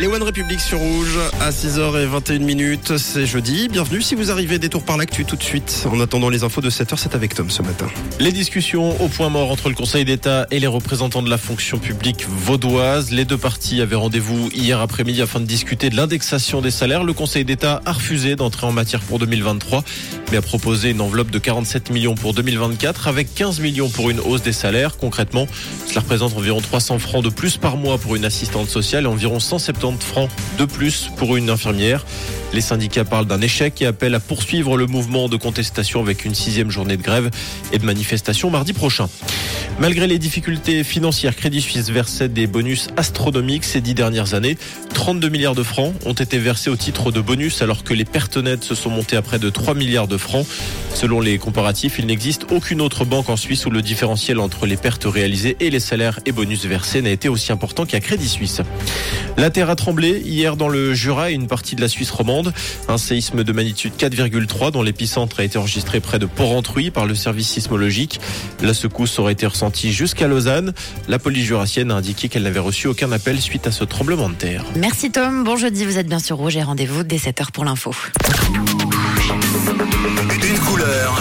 Les One République sur Rouge à 6h21 minutes, c'est jeudi. Bienvenue si vous arrivez des tours par l'actu tout de suite. En attendant les infos de 7h, c'est avec Tom ce matin. Les discussions au point mort entre le Conseil d'État et les représentants de la fonction publique vaudoise. Les deux parties avaient rendez-vous hier après-midi afin de discuter de l'indexation des salaires. Le Conseil d'État a refusé d'entrer en matière pour 2023, mais a proposé une enveloppe de 47 millions pour 2024 avec 15 millions pour une hausse des salaires. Concrètement, cela représente environ 300 francs de plus par mois pour une assistante sociale et environ 170 francs de plus pour une infirmière. Les syndicats parlent d'un échec et appellent à poursuivre le mouvement de contestation avec une sixième journée de grève et de manifestation mardi prochain. Malgré les difficultés financières, Crédit Suisse versait des bonus astronomiques ces dix dernières années. 32 milliards de francs ont été versés au titre de bonus alors que les pertes nettes se sont montées à près de 3 milliards de francs. Selon les comparatifs, il n'existe aucune autre banque en Suisse où le différentiel entre les pertes réalisées et les salaires et bonus versés n'a été aussi important qu'à Crédit Suisse. La terre a tremblé hier dans le Jura une partie de la Suisse romande. Un séisme de magnitude 4,3 dont l'épicentre a été enregistré près de Port-Entruy par le service sismologique. La secousse aurait été ressentie jusqu'à Lausanne. La police jurassienne a indiqué qu'elle n'avait reçu aucun appel suite à ce tremblement de terre. Merci Tom. Bon jeudi, vous êtes bien sur Rouge et rendez-vous dès 7h pour l'info. Une couleur.